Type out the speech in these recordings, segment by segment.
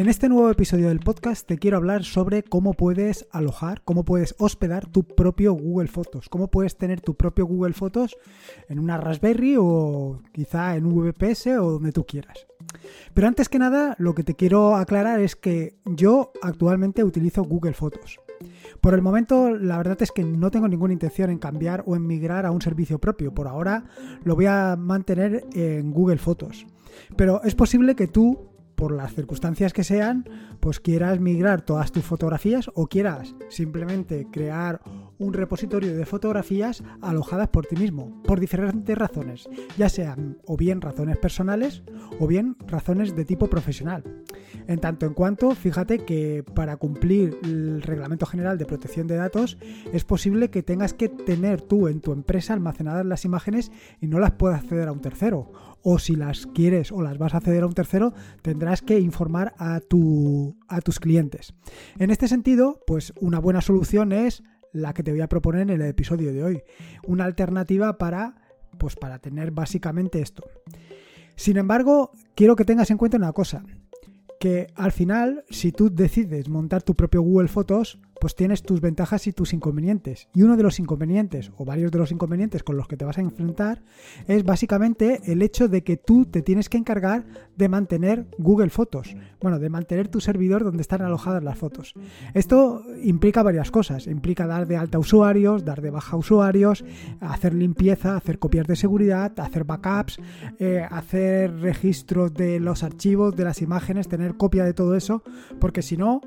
En este nuevo episodio del podcast te quiero hablar sobre cómo puedes alojar, cómo puedes hospedar tu propio Google Fotos, cómo puedes tener tu propio Google Fotos en una Raspberry o quizá en un VPS o donde tú quieras. Pero antes que nada, lo que te quiero aclarar es que yo actualmente utilizo Google Fotos. Por el momento, la verdad es que no tengo ninguna intención en cambiar o en migrar a un servicio propio. Por ahora lo voy a mantener en Google Fotos. Pero es posible que tú por las circunstancias que sean, pues quieras migrar todas tus fotografías o quieras simplemente crear un repositorio de fotografías alojadas por ti mismo, por diferentes razones, ya sean o bien razones personales o bien razones de tipo profesional. En tanto en cuanto, fíjate que para cumplir el Reglamento General de Protección de Datos es posible que tengas que tener tú en tu empresa almacenadas las imágenes y no las puedas acceder a un tercero. O si las quieres o las vas a acceder a un tercero, tendrás que informar a, tu, a tus clientes. En este sentido, pues una buena solución es la que te voy a proponer en el episodio de hoy. Una alternativa para, pues para tener básicamente esto. Sin embargo, quiero que tengas en cuenta una cosa, que al final, si tú decides montar tu propio Google Fotos, pues tienes tus ventajas y tus inconvenientes. Y uno de los inconvenientes, o varios de los inconvenientes con los que te vas a enfrentar, es básicamente el hecho de que tú te tienes que encargar de mantener Google Fotos. Bueno, de mantener tu servidor donde están alojadas las fotos. Esto implica varias cosas. Implica dar de alta usuarios, dar de baja usuarios, hacer limpieza, hacer copias de seguridad, hacer backups, eh, hacer registros de los archivos, de las imágenes, tener copia de todo eso, porque si no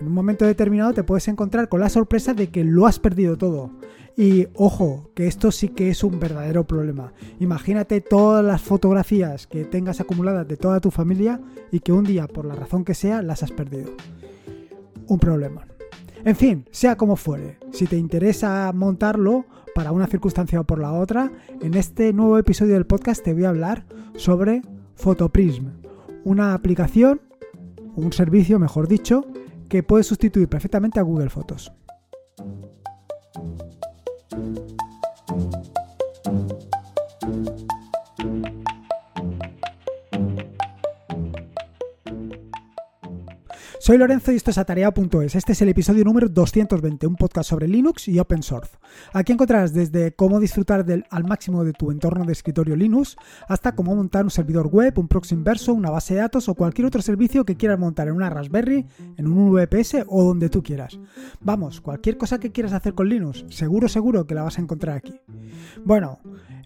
en un momento determinado te puedes encontrar con la sorpresa de que lo has perdido todo. Y ojo, que esto sí que es un verdadero problema. Imagínate todas las fotografías que tengas acumuladas de toda tu familia y que un día, por la razón que sea, las has perdido. Un problema. En fin, sea como fuere, si te interesa montarlo para una circunstancia o por la otra, en este nuevo episodio del podcast te voy a hablar sobre Photoprism, una aplicación, un servicio, mejor dicho, que puede sustituir perfectamente a Google Fotos. Soy Lorenzo y esto es Atarea.es. Este es el episodio número 220, un podcast sobre Linux y Open Source. Aquí encontrarás desde cómo disfrutar al máximo de tu entorno de escritorio Linux hasta cómo montar un servidor web, un proxy inverso, una base de datos o cualquier otro servicio que quieras montar en una Raspberry, en un VPS o donde tú quieras. Vamos, cualquier cosa que quieras hacer con Linux, seguro, seguro que la vas a encontrar aquí. Bueno,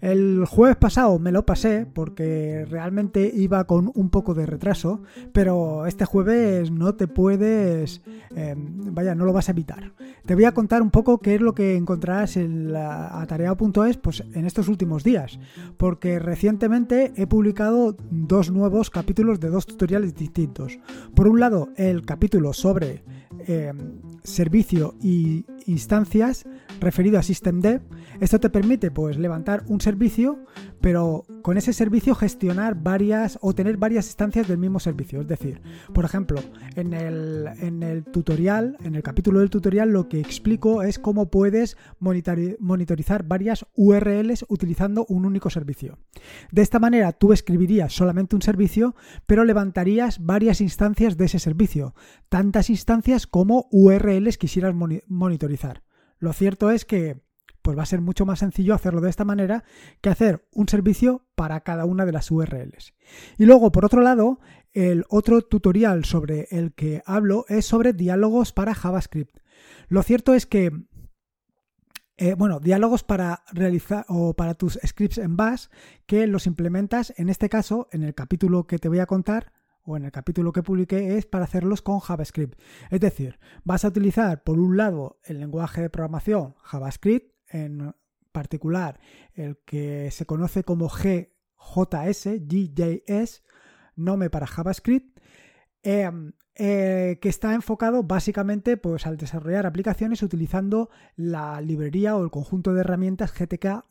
el jueves pasado me lo pasé porque realmente iba con un poco de retraso, pero este jueves no te puedes, em, vaya, no lo vas a evitar. Te voy a contar un poco qué es lo que encontrarás en atareado.es pues, en estos últimos días, porque recientemente he publicado dos nuevos capítulos de dos tutoriales distintos. Por un lado, el capítulo sobre em, servicio y instancias referido a SystemD. Esto te permite pues levantar un servicio, pero con ese servicio gestionar varias o tener varias instancias del mismo servicio. Es decir, por ejemplo, en el, en el tutorial, en el capítulo del tutorial, lo que explico es cómo puedes monitorizar varias URLs utilizando un único servicio. De esta manera tú escribirías solamente un servicio, pero levantarías varias instancias de ese servicio, tantas instancias como URLs quisieras monitorizar. Lo cierto es que pues va a ser mucho más sencillo hacerlo de esta manera que hacer un servicio para cada una de las URLs. Y luego, por otro lado, el otro tutorial sobre el que hablo es sobre diálogos para JavaScript. Lo cierto es que eh, bueno, diálogos para realizar o para tus scripts en Bash que los implementas en este caso en el capítulo que te voy a contar o en el capítulo que publiqué es para hacerlos con JavaScript. Es decir, vas a utilizar por un lado el lenguaje de programación JavaScript, en particular el que se conoce como GJS, GJS, nombre para JavaScript, em, eh, que está enfocado básicamente pues, al desarrollar aplicaciones utilizando la librería o el conjunto de herramientas GTK+.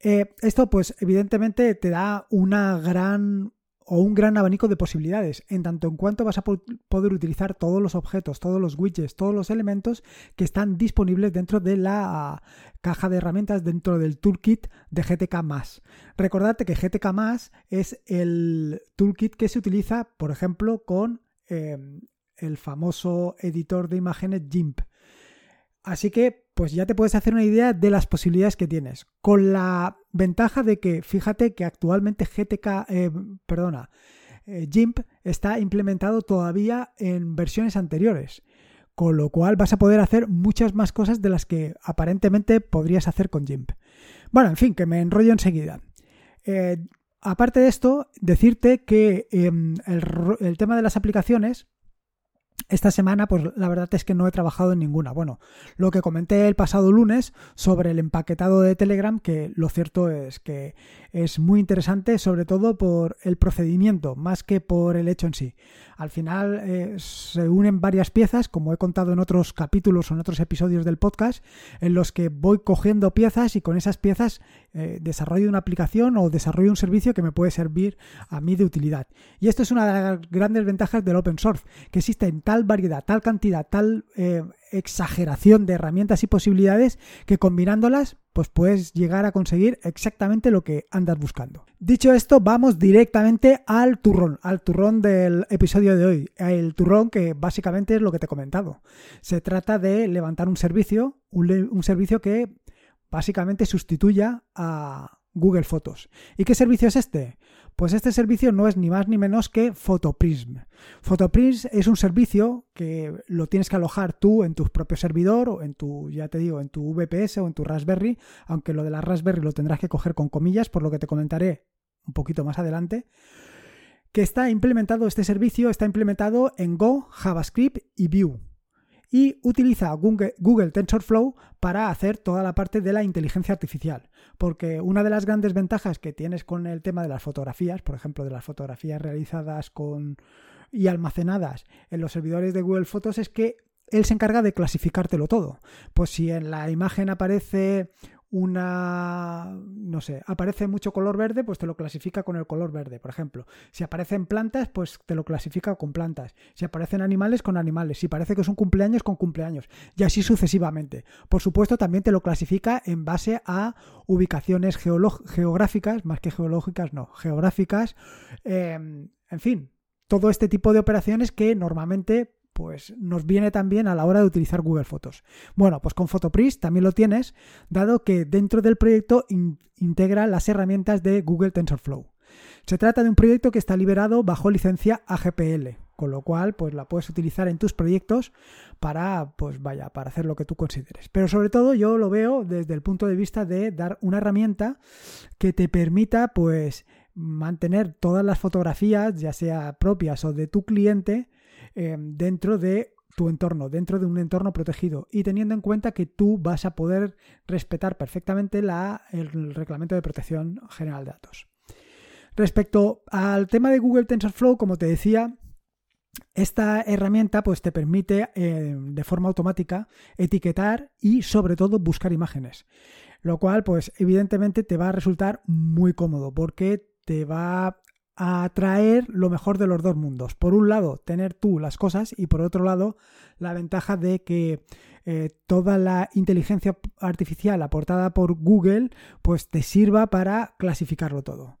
Eh, esto pues evidentemente te da una gran o un gran abanico de posibilidades, en tanto en cuanto vas a poder utilizar todos los objetos, todos los widgets, todos los elementos que están disponibles dentro de la caja de herramientas, dentro del toolkit de GTK. Recordad que GTK es el toolkit que se utiliza, por ejemplo, con em, el famoso editor de imágenes GIMP. Así que, pues ya te puedes hacer una idea de las posibilidades que tienes. Con la ventaja de que, fíjate que actualmente GTK, eh, perdona, eh, GIMP está implementado todavía en versiones anteriores. Con lo cual vas a poder hacer muchas más cosas de las que aparentemente podrías hacer con GIMP. Bueno, en fin, que me enrollo enseguida. Eh, aparte de esto, decirte que em, el tema de las aplicaciones esta semana, pues la verdad es que no he trabajado en ninguna. Bueno, lo que comenté el pasado lunes sobre el empaquetado de Telegram, que lo cierto es que es muy interesante, sobre todo por el procedimiento, más que por el hecho en sí. Al final eh, se unen varias piezas, como he contado en otros capítulos o en otros episodios del podcast, en los que voy cogiendo piezas y con esas piezas eh, desarrollo una aplicación o desarrollo un servicio que me puede servir a mí de utilidad. Y esto es una de las grandes ventajas del open source, que existen tal variedad, tal cantidad, tal eh, exageración de herramientas y posibilidades que combinándolas pues puedes llegar a conseguir exactamente lo que andas buscando. Dicho esto, vamos directamente al turrón, al turrón del episodio de hoy. El turrón que básicamente es lo que te he comentado. Se trata de levantar un servicio, un, servicio que básicamente sustituya a Google Fotos. ¿Y qué servicio es este? Pues este servicio no es ni más ni menos que Photoprism. Photoprism es un servicio que lo tienes que alojar tú en tu propio servidor o en tu, ya te digo, en tu VPS o en tu Raspberry, aunque lo de la Raspberry lo tendrás que coger con comillas, por lo que te comentaré un poquito más adelante. Que está implementado, este servicio está implementado en Go, JavaScript y Vue y utiliza Google, TensorFlow para hacer toda la parte de la inteligencia artificial. Porque una de las grandes ventajas que tienes con el tema de las fotografías, por ejemplo, de las fotografías realizadas con y almacenadas en los servidores de Google Fotos es que él se encarga de clasificártelo todo. Pues si en la imagen aparece una, no sé, aparece mucho color verde, pues te lo clasifica con el color verde, por ejemplo. Si aparecen plantas, pues te lo clasifica con plantas. Si aparecen animales, con animales. Si parece que es un cumpleaños, con cumpleaños. Y así sucesivamente. Por supuesto, también te lo clasifica en base a ubicaciones geográficas, más que geológicas, no, geográficas. Em, en fin, todo este tipo de operaciones que normalmente pues nos viene también a la hora de utilizar Google Fotos. Bueno, pues con Photopris también lo tienes, dado que dentro del proyecto integra las herramientas de Google TensorFlow. Se trata de un proyecto que está liberado bajo licencia AGPL, con lo cual pues la puedes utilizar en tus proyectos para pues vaya, para hacer lo que tú consideres. Pero sobre todo yo lo veo desde el punto de vista de dar una herramienta que te permita pues mantener todas las fotografías, ya sea propias o de tu cliente, Em, dentro de tu entorno, dentro de un entorno protegido y teniendo en cuenta que tú vas a poder respetar perfectamente la, el reglamento de protección general de datos. Respecto al tema de Google TensorFlow, como te decía, esta herramienta pues, te permite em, de forma automática etiquetar y sobre todo buscar imágenes. Lo cual, pues evidentemente te va a resultar muy cómodo porque te va a traer lo mejor de los dos mundos. Por un lado, tener tú las cosas y por otro lado, la ventaja de que eh, toda la inteligencia artificial aportada por Google pues te sirva para clasificarlo todo.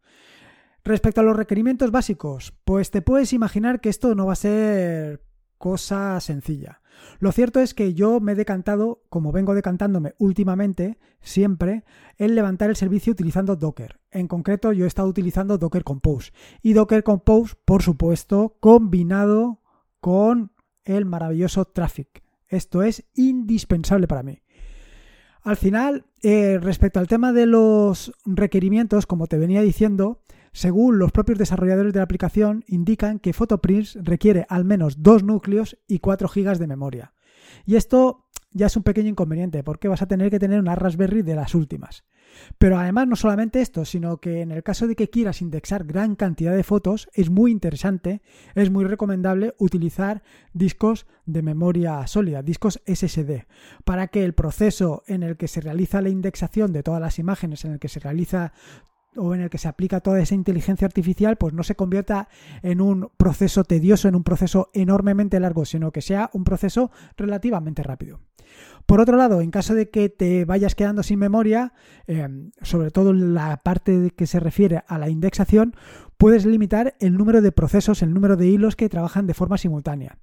Respecto a los requerimientos básicos, pues te puedes imaginar que esto no va a ser cosa sencilla. Lo cierto es que yo me he decantado, como vengo decantándome últimamente, siempre, en levantar el servicio utilizando Docker. En concreto, yo he estado utilizando Docker Compose. Y Docker Compose, por supuesto, combinado con el maravilloso Traffic. Esto es indispensable para mí. Al final, eh, respecto al tema de los requerimientos, como te venía diciendo, según los propios desarrolladores de la aplicación, indican que Photoprints requiere al menos dos núcleos y 4 GB de memoria. Y esto ya es un pequeño inconveniente porque vas a tener que tener una Raspberry de las últimas. Pero además no solamente esto, sino que en el caso de que quieras indexar gran cantidad de fotos, es muy interesante, es muy recomendable utilizar discos de memoria sólida, discos SSD, para que el proceso en el que se realiza la indexación de todas las imágenes, en el que se realiza o en el que se aplica toda esa inteligencia artificial, pues no se convierta en un proceso tedioso, en un proceso enormemente largo, sino que sea un proceso relativamente rápido. Por otro lado, en caso de que te vayas quedando sin memoria, em, sobre todo en la parte que se refiere a la indexación, puedes limitar el número de procesos, el número de hilos que trabajan de forma simultánea.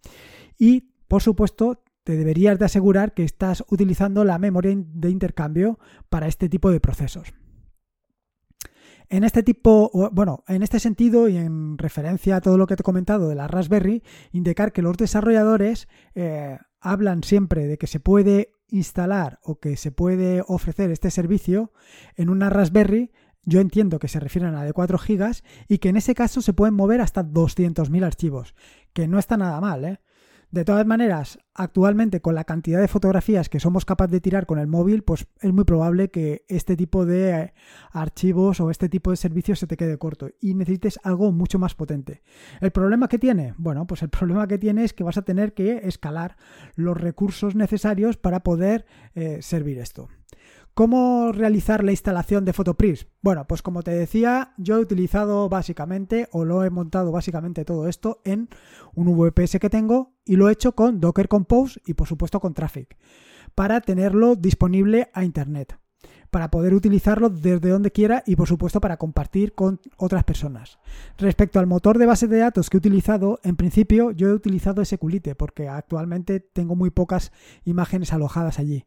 Y, por supuesto, te deberías de asegurar que estás utilizando la memoria de intercambio para este tipo de procesos. En este tipo, bueno, en este sentido y en referencia a todo lo que te he comentado de la Raspberry, indicar que los desarrolladores eh, hablan siempre de que se puede instalar o que se puede ofrecer este servicio en una Raspberry. Yo entiendo que se refieren a la de 4 GB y que en ese caso se pueden mover hasta 200.000 archivos, que no está nada mal, ¿eh? De todas maneras, actualmente con la cantidad de fotografías que somos capaces de tirar con el móvil, pues es muy probable que este tipo de eh, archivos o este tipo de servicios se te quede corto y necesites algo mucho más potente. ¿El problema que tiene? Bueno, pues el problema que tiene es que vas a tener que escalar los recursos necesarios para poder eh, servir esto. ¿Cómo realizar la instalación de Photoprism? Bueno, pues como te decía, yo he utilizado básicamente o lo he montado básicamente todo esto en un VPS que tengo y lo he hecho con Docker Compose y por supuesto con Traffic para tenerlo disponible a Internet para poder utilizarlo desde donde quiera y por supuesto para compartir con otras personas. Respecto al motor de base de datos que he utilizado, en principio yo he utilizado SQLite porque actualmente tengo muy pocas imágenes alojadas allí,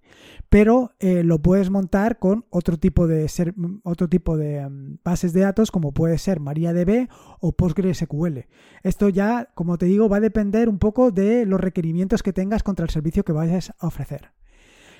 pero eh, lo puedes montar con otro tipo de otro tipo de mm, bases de datos como puede ser MariaDB o PostgreSQL. Esto ya, como te digo, va a depender un poco de los requerimientos que tengas contra el servicio que vayas a ofrecer.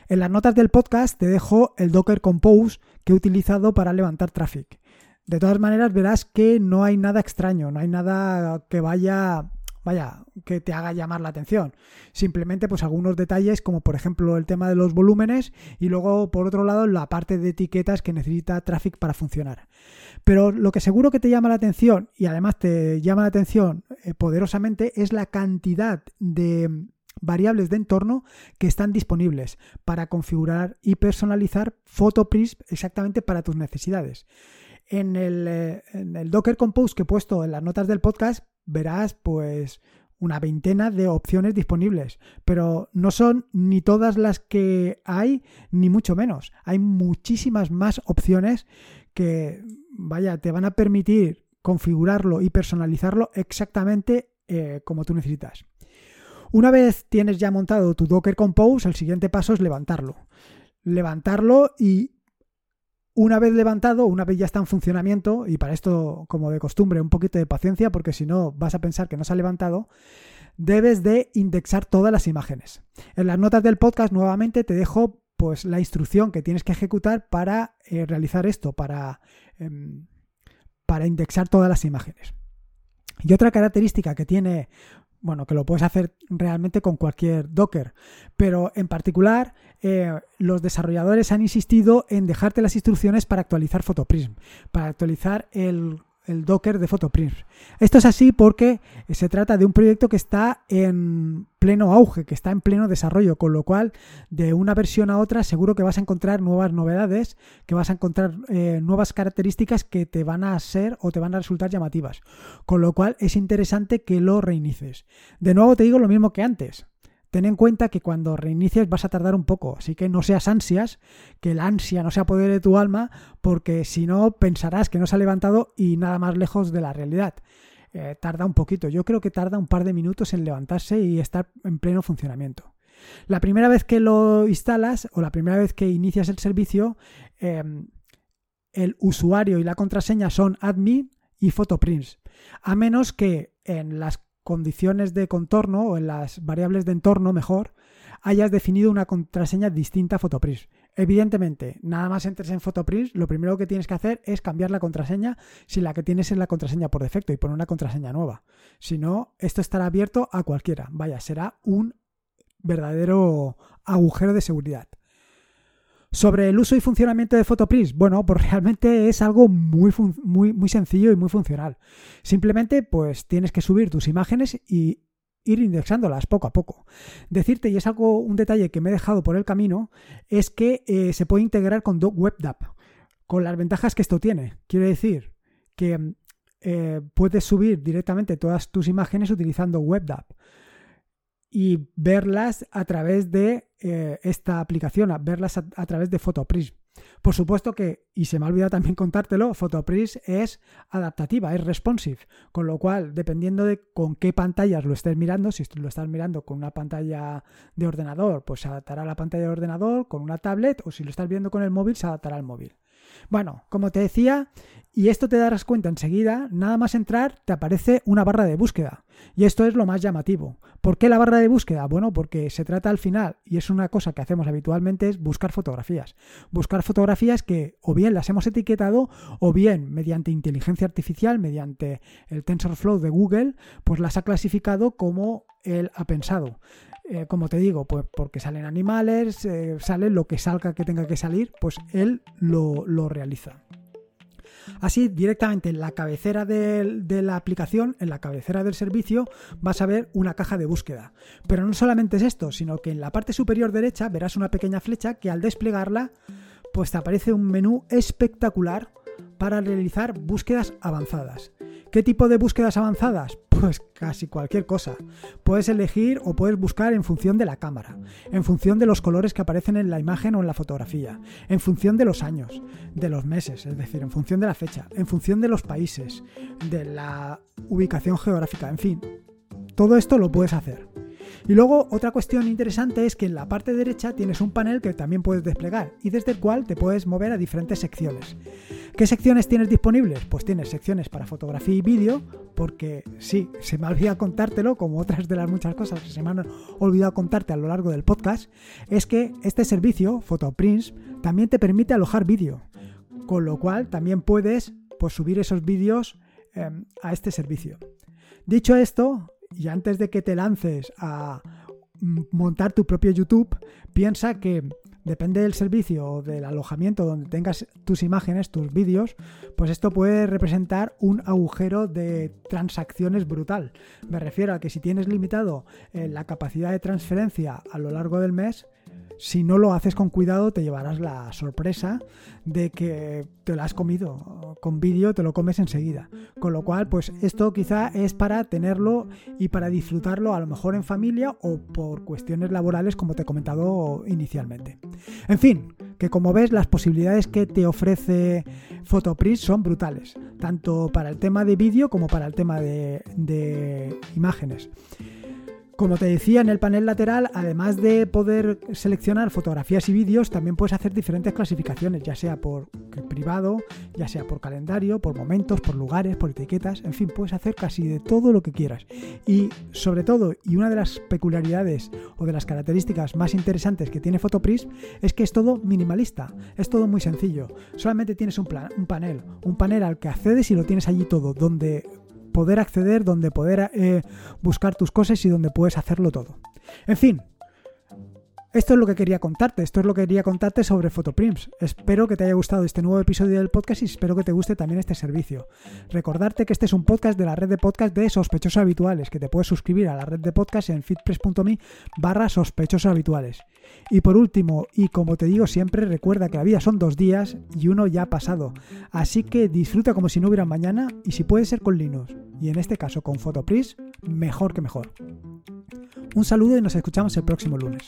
En las notas del podcast te dejo el Docker Compose que he utilizado para levantar traffic. De todas maneras, verás que no hay nada extraño, no hay nada que vaya vaya, que te haga llamar la atención. Simplemente, pues algunos detalles, como por ejemplo el tema de los volúmenes, y luego, por otro lado, la parte de etiquetas que necesita Traffic para funcionar. Pero lo que seguro que te llama la atención, y además te llama la atención eh, poderosamente, es la cantidad de variables de entorno que están disponibles para configurar y personalizar PhotoPrism exactamente para tus necesidades. En el, eh, en el, Docker Compose que he puesto en las notas del podcast verás pues una veintena de opciones disponibles, pero no son ni todas las que hay, ni mucho menos. Hay muchísimas más opciones que, vaya, te van a permitir configurarlo y personalizarlo exactamente eh, como tú necesitas. Una vez tienes ya montado tu Docker Compose, el siguiente paso es levantarlo. Levantarlo y una vez levantado, una vez ya está en funcionamiento, y para esto, como de costumbre, un poquito de paciencia, porque si no vas a pensar que no se ha levantado, debes de indexar todas las imágenes. En las notas del podcast nuevamente te dejo pues la instrucción que tienes que ejecutar para eh, realizar esto, para, em, para indexar todas las imágenes. Y otra característica que tiene bueno, que lo puedes hacer realmente con cualquier Docker, pero en particular eh, los desarrolladores han insistido en dejarte las instrucciones para actualizar Photoprism, para actualizar el el Docker de Photoprism. Esto es así porque se trata de un proyecto que está en pleno auge, que está en pleno desarrollo, con lo cual de una versión a otra seguro que vas a encontrar nuevas novedades, que vas a encontrar eh, nuevas características que te van a ser o te van a resultar llamativas. Con lo cual es interesante que lo reinicies. De nuevo te digo lo mismo que antes. Ten en cuenta que cuando reinicies vas a tardar un poco, así que no seas ansias, que la ansia no sea poder de tu alma, porque si no pensarás que no se ha levantado y nada más lejos de la realidad. Eh, tarda un poquito, yo creo que tarda un par de minutos en levantarse y estar en pleno funcionamiento. La primera vez que lo instalas o la primera vez que inicias el servicio, em, el usuario y la contraseña son admin y photoprints, a menos que en las condiciones de contorno o en las variables de entorno mejor, hayas definido una contraseña distinta a Photoprism. Evidentemente, nada más entres en Photoprism, lo primero que tienes que hacer es cambiar la contraseña si la que tienes es la contraseña por defecto y poner una contraseña nueva. Si no, esto estará abierto a cualquiera. Vaya, será un verdadero agujero de seguridad. Sobre el uso y funcionamiento de Photoprism, bueno, pues realmente es algo muy, muy, muy sencillo y muy funcional. Simplemente, pues tienes que subir tus imágenes y ir indexándolas poco a poco. Decirte, y es algo, un detalle que me he dejado por el camino, es que eh, se puede integrar con WebDAV. con las ventajas que esto tiene. Quiero decir que eh, puedes subir directamente todas tus imágenes utilizando WebDAV y verlas a través de eh, esta aplicación, verlas a, a través de Photoprism. Por supuesto que, y se me ha olvidado también contártelo, Photoprism es adaptativa, es responsive, con lo cual, dependiendo de con qué pantallas lo estés mirando, si lo estás mirando con una pantalla de ordenador, pues se adaptará a la pantalla de ordenador, con una tablet, o si lo estás viendo con el móvil, se adaptará al móvil. Bueno, como te decía, y esto te darás cuenta enseguida, nada más entrar te aparece una barra de búsqueda. Y esto es lo más llamativo. ¿Por qué la barra de búsqueda? Bueno, porque se trata al final, y es una cosa que hacemos habitualmente, es buscar fotografías. Buscar fotografías que o bien las hemos etiquetado o bien mediante inteligencia artificial, mediante el TensorFlow de Google, pues las ha clasificado como él ha pensado. Eh, como te digo, pues porque salen animales, eh, sale lo que salga que tenga que salir, pues él lo, realiza. Así, directamente en la cabecera de, de, la aplicación, en la cabecera del servicio, vas a ver una caja de búsqueda. Pero no solamente es esto, sino que en la parte superior derecha verás una pequeña flecha que al desplegarla, pues te aparece un menú espectacular para realizar búsquedas avanzadas. ¿Qué tipo de búsquedas avanzadas? Pues casi cualquier cosa. Puedes elegir o puedes buscar en función de la cámara, en función de los colores que aparecen en la imagen o en la fotografía, en función de los años, de los meses, es decir, en función de la fecha, en función de los países, de la ubicación geográfica, en fin. Todo esto lo puedes hacer. Y luego otra cuestión interesante es que en la parte derecha tienes un panel que también puedes desplegar y desde el cual te puedes mover a diferentes secciones. ¿Qué secciones tienes disponibles? Pues tienes secciones para fotografía y vídeo, porque sí, se me ha olvidado contártelo, como otras de las muchas cosas que se me han olvidado contarte a lo largo del podcast, es que este servicio, PhotoPrints, también te permite alojar vídeo, con lo cual también puedes pues, subir esos vídeos em, a este servicio. Dicho esto, y antes de que te lances a montar tu propio YouTube, piensa que depende del servicio o del alojamiento donde tengas tus imágenes, tus vídeos, pues esto puede representar un agujero de transacciones brutal. Me refiero a que si tienes limitado eh, la capacidad de transferencia a lo largo del mes, si no lo haces con cuidado te llevarás la sorpresa de que te lo has comido. Con vídeo te lo comes enseguida. Con lo cual, pues esto quizá es para tenerlo y para disfrutarlo a lo mejor en familia o por cuestiones laborales como te he comentado inicialmente. En fin, que como ves las posibilidades que te ofrece Photoprint son brutales, tanto para el tema de vídeo como para el tema de, de imágenes. Como te decía en el panel lateral, además de poder seleccionar fotografías y vídeos, también puedes hacer diferentes clasificaciones, ya sea por privado, ya sea por calendario, por momentos, por lugares, por etiquetas, en fin, puedes hacer casi de todo lo que quieras. Y sobre todo, y una de las peculiaridades o de las características más interesantes que tiene Photoprism es que es todo minimalista, es todo muy sencillo. Solamente tienes un, plan, un panel, un panel al que accedes y lo tienes allí todo, donde poder acceder, donde poder eh, buscar tus cosas y donde puedes hacerlo todo. En fin, esto es lo que quería contarte, esto es lo que quería contarte sobre Photoprints. Espero que te haya gustado este nuevo episodio del podcast y espero que te guste también este servicio. Recordarte que este es un podcast de la red de podcast de sospechosos habituales, que te puedes suscribir a la red de podcast en fitpress.me barra sospechosos habituales. Y por último, y como te digo siempre, recuerda que la vida son dos días y uno ya ha pasado. Así que disfruta como si no hubiera mañana y si puede ser con Linux, y en este caso con Photopris, mejor que mejor. Un saludo y nos escuchamos el próximo lunes.